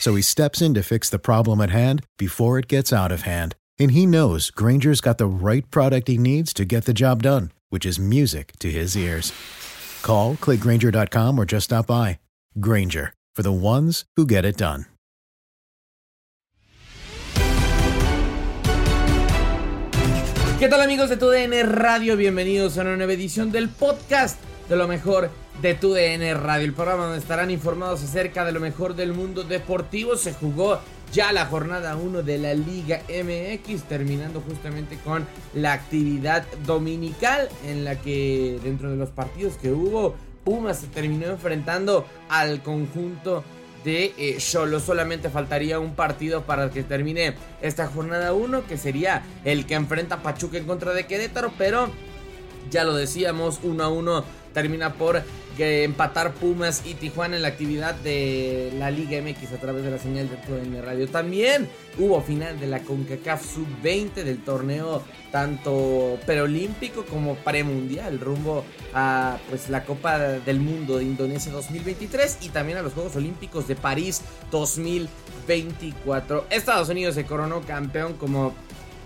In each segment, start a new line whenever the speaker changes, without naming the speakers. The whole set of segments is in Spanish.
So he steps in to fix the problem at hand before it gets out of hand. And he knows Granger's got the right product he needs to get the job done, which is music to his ears. Call, clickgranger.com, or just stop by. Granger, for the ones who get it done.
¿Qué tal amigos de TUDN Radio? Bienvenidos a una nueva edición del podcast de lo mejor de TUDN Radio, el programa donde estarán informados acerca de lo mejor del mundo deportivo. Se jugó ya la jornada 1 de la Liga MX, terminando justamente con la actividad dominical en la que dentro de los partidos que hubo, Pumas se terminó enfrentando al conjunto de Solo. Solamente faltaría un partido para que termine esta jornada 1, que sería el que enfrenta Pachuca en contra de Querétaro, pero ya lo decíamos, 1 a 1 termina por que empatar Pumas y Tijuana en la actividad de la Liga MX a través de la señal de TUDN Radio. También hubo final de la CONCACAF Sub-20 del torneo tanto preolímpico como premundial rumbo a pues la Copa del Mundo de Indonesia 2023 y también a los Juegos Olímpicos de París 2024. Estados Unidos se coronó campeón como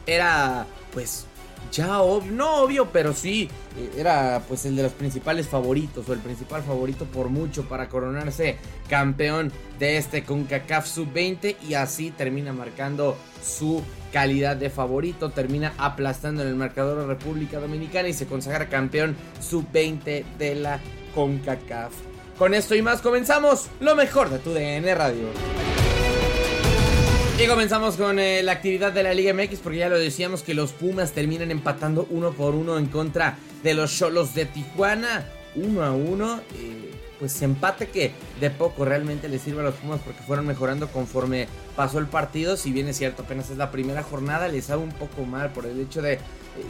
era pues ya obvio, no obvio, pero sí era pues el de los principales favoritos o el principal favorito por mucho para coronarse campeón de este CONCACAF Sub-20 y así termina marcando su calidad de favorito, termina aplastando en el marcador a República Dominicana y se consagra campeón Sub-20 de la CONCACAF. Con esto y más comenzamos lo mejor de tu DN Radio. Y comenzamos con eh, la actividad de la Liga MX porque ya lo decíamos que los Pumas terminan empatando uno por uno en contra de los Cholos de Tijuana. Uno a uno. Eh, pues empate que de poco realmente les sirve a los Pumas porque fueron mejorando conforme pasó el partido. Si bien es cierto, apenas es la primera jornada, les sabe un poco mal por el hecho de eh,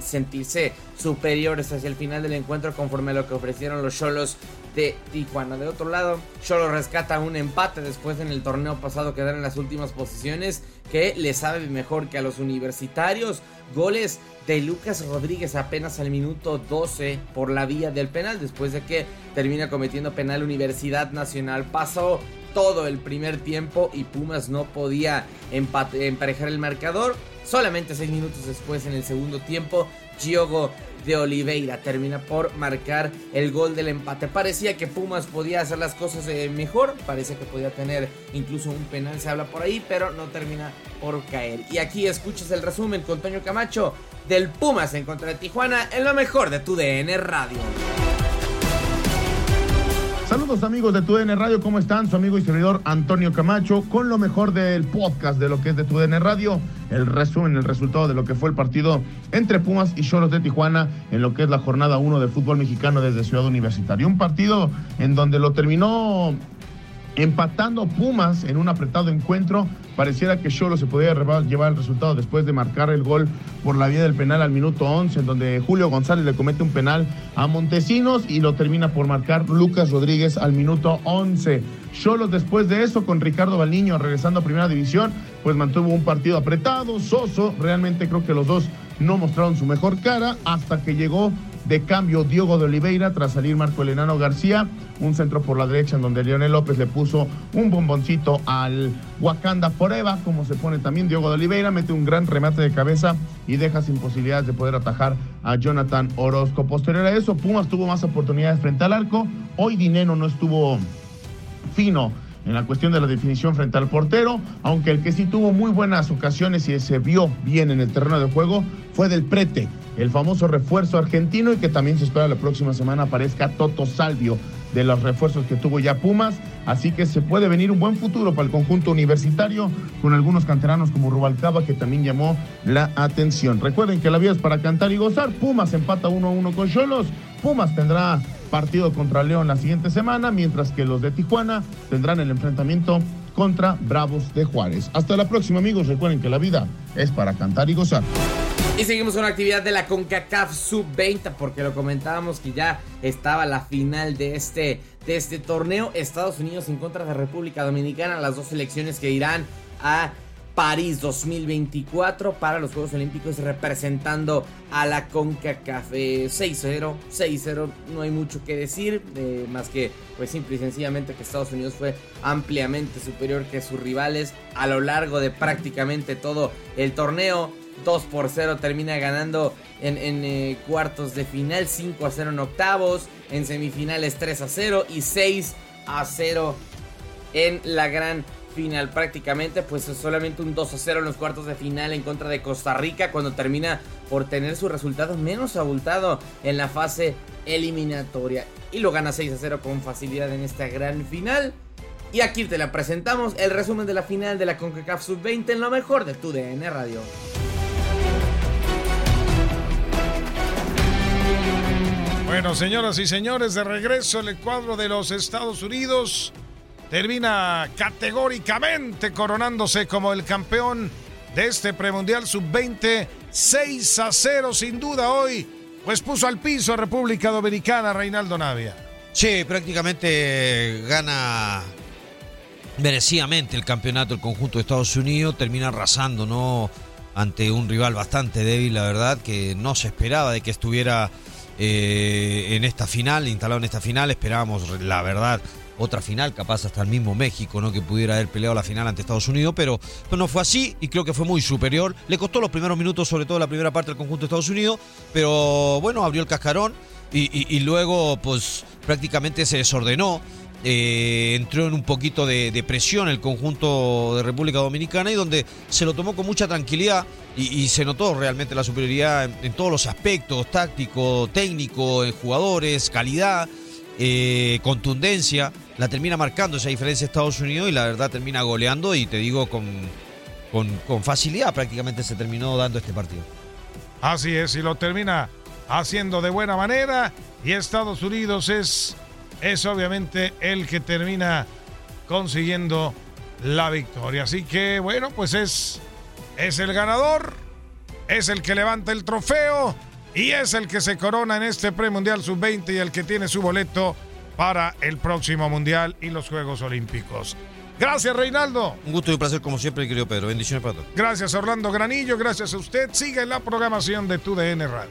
sentirse superiores hacia el final del encuentro conforme a lo que ofrecieron los Cholos de Tijuana. De otro lado, Cholo rescata un empate después en el torneo pasado quedar en las últimas posiciones que le sabe mejor que a los universitarios. Goles de Lucas Rodríguez apenas al minuto 12 por la vía del penal después de que termina cometiendo penal Universidad Nacional. Pasó todo el primer tiempo y Pumas no podía emparejar el marcador. Solamente seis minutos después en el segundo tiempo, Giogo de Oliveira termina por marcar el gol del empate. Parecía que Pumas podía hacer las cosas mejor, parecía que podía tener incluso un penal, se habla por ahí, pero no termina por caer. Y aquí escuchas el resumen con Toño Camacho del Pumas en contra de Tijuana en lo mejor de tu DN Radio.
Amigos de TUDN Radio, ¿cómo están? Su amigo y servidor Antonio Camacho con lo mejor del podcast de lo que es de TUDN Radio, el resumen, el resultado de lo que fue el partido entre Pumas y Cholos de Tijuana en lo que es la jornada 1 del fútbol mexicano desde Ciudad Universitaria. Un partido en donde lo terminó empatando Pumas en un apretado encuentro. Pareciera que Cholo se podía llevar el resultado después de marcar el gol por la vía del penal al minuto 11, en donde Julio González le comete un penal a Montesinos y lo termina por marcar Lucas Rodríguez al minuto 11. Cholos después de eso, con Ricardo Balniño regresando a primera división, pues mantuvo un partido apretado, soso. Realmente creo que los dos no mostraron su mejor cara hasta que llegó de cambio Diogo de Oliveira tras salir Marco Elenano García, un centro por la derecha en donde Leonel López le puso un bomboncito al Wakanda Forever, como se pone también Diogo de Oliveira, mete un gran remate de cabeza y deja sin posibilidades de poder atajar a Jonathan Orozco. Posterior a eso, Pumas tuvo más oportunidades frente al arco, hoy Dineno no estuvo fino en la cuestión de la definición frente al portero, aunque el que sí tuvo muy buenas ocasiones y se vio bien en el terreno de juego fue del Prete, el famoso refuerzo argentino y que también se espera la próxima semana aparezca Toto Salvio de los refuerzos que tuvo ya Pumas, así que se puede venir un buen futuro para el conjunto universitario con algunos canteranos como Rubalcaba que también llamó la atención. Recuerden que la vida es para cantar y gozar, Pumas empata 1 a 1 con Cholos, Pumas tendrá partido contra León la siguiente semana, mientras que los de Tijuana tendrán el enfrentamiento contra Bravos de Juárez. Hasta la próxima amigos, recuerden que la vida es para cantar y gozar.
Y seguimos con la actividad de la CONCACAF Sub-20 porque lo comentábamos que ya estaba la final de este, de este torneo. Estados Unidos en contra de República Dominicana, las dos selecciones que irán a París 2024 para los Juegos Olímpicos representando a la CONCACAF 6-0, 6-0, no hay mucho que decir, eh, más que pues simple y sencillamente que Estados Unidos fue ampliamente superior que sus rivales a lo largo de prácticamente todo el torneo. 2 por 0 termina ganando en, eh, cuartos de final, 5 a 0 en octavos, en semifinales 3 a 0 y 6 a 0 en la gran final prácticamente, pues es solamente un 2 a 0 en los cuartos de final en contra de Costa Rica cuando termina por tener su resultado menos abultado en la fase eliminatoria y lo gana 6 a 0 con facilidad en esta gran final. Y aquí te la presentamos, el resumen de la final de la CONCACAF Sub-20 en lo mejor de tu DN Radio.
Bueno, señoras y señores, de regreso el cuadro de los Estados Unidos termina categóricamente coronándose como el campeón de este premundial sub-20, 6 a 0 sin duda hoy, pues puso al piso a República Dominicana Reinaldo Navia.
Sí, prácticamente gana merecidamente el campeonato el conjunto de Estados Unidos, termina arrasando, ¿no? Ante un rival bastante débil, la verdad, que no se esperaba de que estuviera eh, en esta final, instalado en esta final. Esperábamos, la verdad, otra final, capaz hasta el mismo México, ¿no? Que pudiera haber peleado la final ante Estados Unidos, pero, no fue así y creo que fue muy superior. Le costó los primeros minutos, sobre todo la primera parte del conjunto de Estados Unidos, pero bueno, abrió el cascarón y, luego, pues prácticamente se desordenó. Eh, entró en un poquito de, presión el conjunto de República Dominicana y donde se lo tomó con mucha tranquilidad y, se notó realmente la superioridad en, todos los aspectos, táctico, técnico, en jugadores, calidad, eh, contundencia. La termina marcando esa diferencia Estados Unidos y la verdad termina goleando y te digo con, con, facilidad prácticamente se terminó dando este partido.
Así es, y lo termina haciendo de buena manera y Estados Unidos es, es obviamente el que termina consiguiendo la victoria. Así que bueno, pues es es el ganador, es el que levanta el trofeo y es el que se corona en este premundial sub-20 y el que tiene su boleto para el próximo mundial y los Juegos Olímpicos. Gracias, Reinaldo.
Un gusto y un placer, como siempre, querido Pedro. Bendiciones para todos.
Gracias, Orlando Granillo. Gracias a usted. Sigue la programación de tu DN Radio.